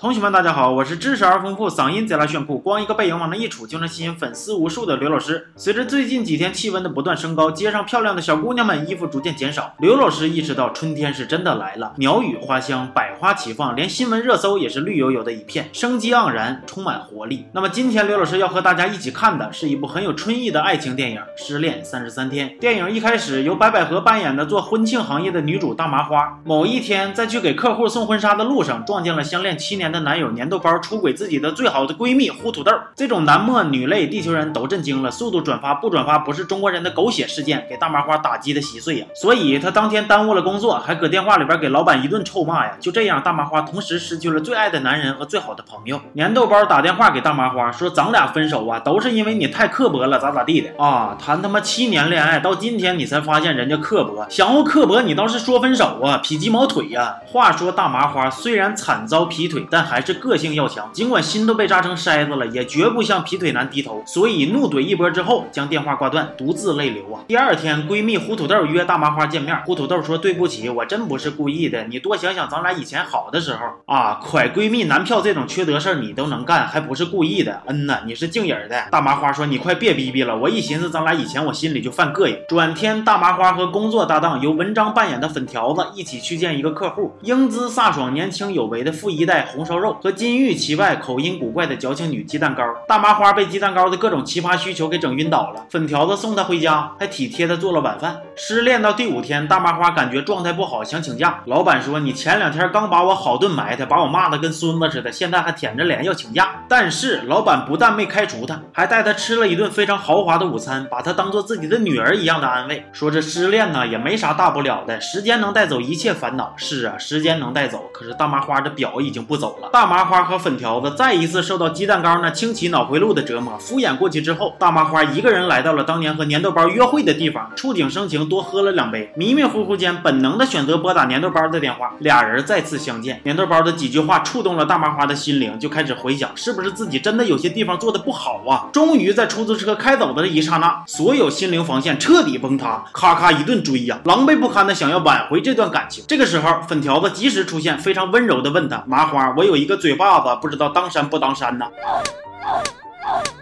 同学们，大家好，我是知识而丰富、嗓音贼拉炫酷、光一个背影往那一杵就能吸引粉丝无数的刘老师。随着最近几天气温的不断升高，街上漂亮的小姑娘们衣服逐渐减少。刘老师意识到春天是真的来了，鸟语花香，百花齐放，连新闻热搜也是绿油油的一片，生机盎然，充满活力。那么今天刘老师要和大家一起看的是一部很有春意的爱情电影《失恋三十三天》。电影一开始由白百合扮演的做婚庆行业的女主大麻花，某一天在去给客户送婚纱的路上，撞见了相恋七年。的男友粘豆包出轨自己的最好的闺蜜胡土豆，这种男默女泪，地球人都震惊了。速度转发不转发不是中国人的狗血事件，给大麻花打击的稀碎呀。所以他当天耽误了工作，还搁电话里边给老板一顿臭骂呀。就这样，大麻花同时失去了最爱的男人和最好的朋友。粘豆包打电话给大麻花说：“咱俩分手啊，都是因为你太刻薄了，咋咋地的啊？谈他妈七年恋爱，到今天你才发现人家刻薄，想要刻薄你倒是说分手啊，劈鸡毛腿呀。”话说大麻花虽然惨遭劈腿，但但还是个性要强，尽管心都被扎成筛子了，也绝不向劈腿男低头。所以怒怼一波之后，将电话挂断，独自泪流啊。第二天，闺蜜胡土豆约大麻花见面，胡土豆说：“对不起，我真不是故意的，你多想想咱俩以前好的时候啊。”快闺蜜男票这种缺德事儿你都能干，还不是故意的？嗯呐，你是静影的。大麻花说：“你快别逼逼了，我一寻思咱俩以前，我心里就犯膈应。”转天，大麻花和工作搭档由文章扮演的粉条子一起去见一个客户，英姿飒爽、年轻有为的富一代红。烧肉和金玉其外、口音古怪的矫情女鸡蛋糕，大麻花被鸡蛋糕的各种奇葩需求给整晕倒了。粉条子送她回家，还体贴的做了晚饭。失恋到第五天，大麻花感觉状态不好，想请假。老板说：“你前两天刚把我好顿埋汰，把我骂的跟孙子似的，现在还舔着脸要请假。”但是老板不但没开除他，还带他吃了一顿非常豪华的午餐，把他当做自己的女儿一样的安慰，说这失恋呢也没啥大不了的，时间能带走一切烦恼。是啊，时间能带走，可是大麻花这表已经不走。大麻花和粉条子再一次受到鸡蛋糕那清奇脑回路的折磨，敷衍过去之后，大麻花一个人来到了当年和粘豆包约会的地方，触景生情，多喝了两杯，迷迷糊糊间，本能的选择拨打粘豆包的电话。俩人再次相见，粘豆包的几句话触动了大麻花的心灵，就开始回想，是不是自己真的有些地方做的不好啊？终于在出租车开走的一刹那，所有心灵防线彻底崩塌，咔咔一顿追呀，狼狈不堪的想要挽回这段感情。这个时候，粉条子及时出现，非常温柔的问他：“麻花，我。”有一个嘴巴子，不知道当山不当山呢。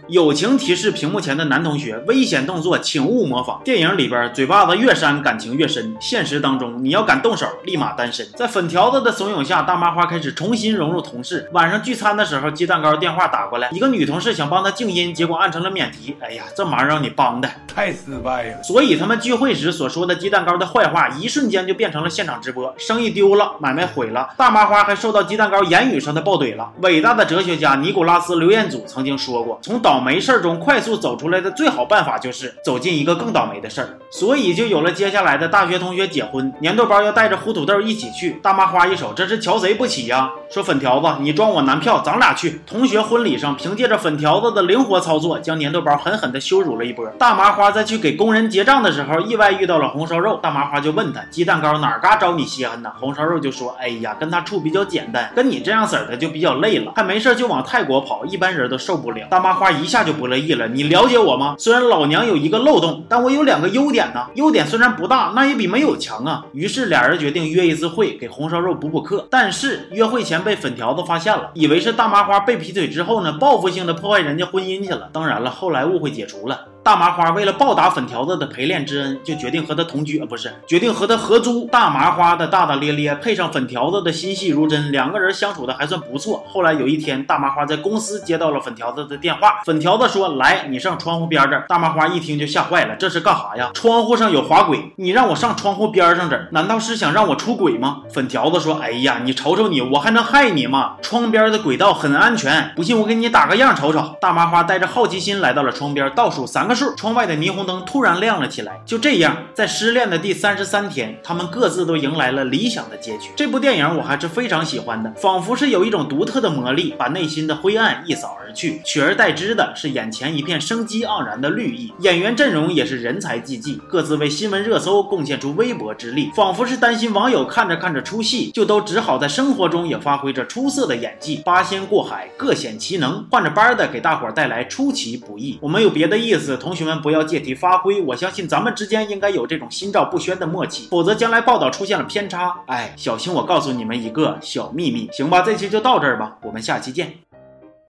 友情提示屏幕前的男同学：危险动作请勿模仿。电影里边嘴巴子越扇，感情越深。现实当中，你要敢动手，立马单身。在粉条子的怂恿下，大麻花开始重新融入同事。晚上聚餐的时候，鸡蛋糕电话打过来，一个女同事想帮他静音，结果按成了免提。哎呀，这忙让你帮的，太失败了。所以他们聚会时所说的鸡蛋糕的坏话，一瞬间就变成了现场直播，生意丢了，买卖毁了。大麻花还受到鸡蛋糕言语上的暴怼了。伟大的哲学家尼古拉斯刘彦祖曾经说过，从倒霉事儿中快。速走出来的最好办法就是走进一个更倒霉的事儿，所以就有了接下来的大学同学结婚，粘豆包要带着胡土豆一起去，大麻花一手，这是瞧谁不起呀？说粉条子，你装我男票，咱俩去。同学婚礼上，凭借着粉条子的灵活操作，将粘豆包狠狠地羞辱了一波。大麻花在去给工人结账的时候，意外遇到了红烧肉，大麻花就问他鸡蛋糕哪嘎招你稀罕呢？红烧肉就说，哎呀，跟他处比较简单，跟你这样色的就比较累了，还没事就往泰国跑，一般人都受不了。大麻花一下就不乐意了。你了解我吗？虽然老娘有一个漏洞，但我有两个优点呢。优点虽然不大，那也比没有强啊。于是俩人决定约一次会，给红烧肉补补课。但是约会前被粉条子发现了，以为是大麻花被劈腿之后呢，报复性的破坏人家婚姻去了。当然了，后来误会解除了。大麻花为了报答粉条子的陪练之恩，就决定和他同居，呃，不是，决定和他合租。大麻花的大大咧咧，配上粉条子的心细如针，两个人相处的还算不错。后来有一天，大麻花在公司接到了粉条子的电话，粉条子说：“来，你上窗户边这儿。”大麻花一听就吓坏了，这是干啥呀？窗户上有滑轨，你让我上窗户边上这儿，难道是想让我出轨吗？粉条子说：“哎呀，你瞅瞅你，我还能害你吗？窗边的轨道很安全，不信我给你打个样瞅瞅。”大麻花带着好奇心来到了窗边，倒数三个。窗外的霓虹灯突然亮了起来。就这样，在失恋的第三十三天，他们各自都迎来了理想的结局。这部电影我还是非常喜欢的，仿佛是有一种独特的魔力，把内心的灰暗一扫而去，取而代之的是眼前一片生机盎然的绿意。演员阵容也是人才济济，各自为新闻热搜贡献出微薄之力，仿佛是担心网友看着看着出戏，就都只好在生活中也发挥着出色的演技。八仙过海，各显其能，换着班的给大伙带来出其不意。我没有别的意思，同学们不要借题发挥，我相信咱们之间应该有这种心照不宣的默契，否则将来报道出现了偏差，哎，小心我告诉你们一个小秘密。行吧，这期就到这儿吧，我们下期见。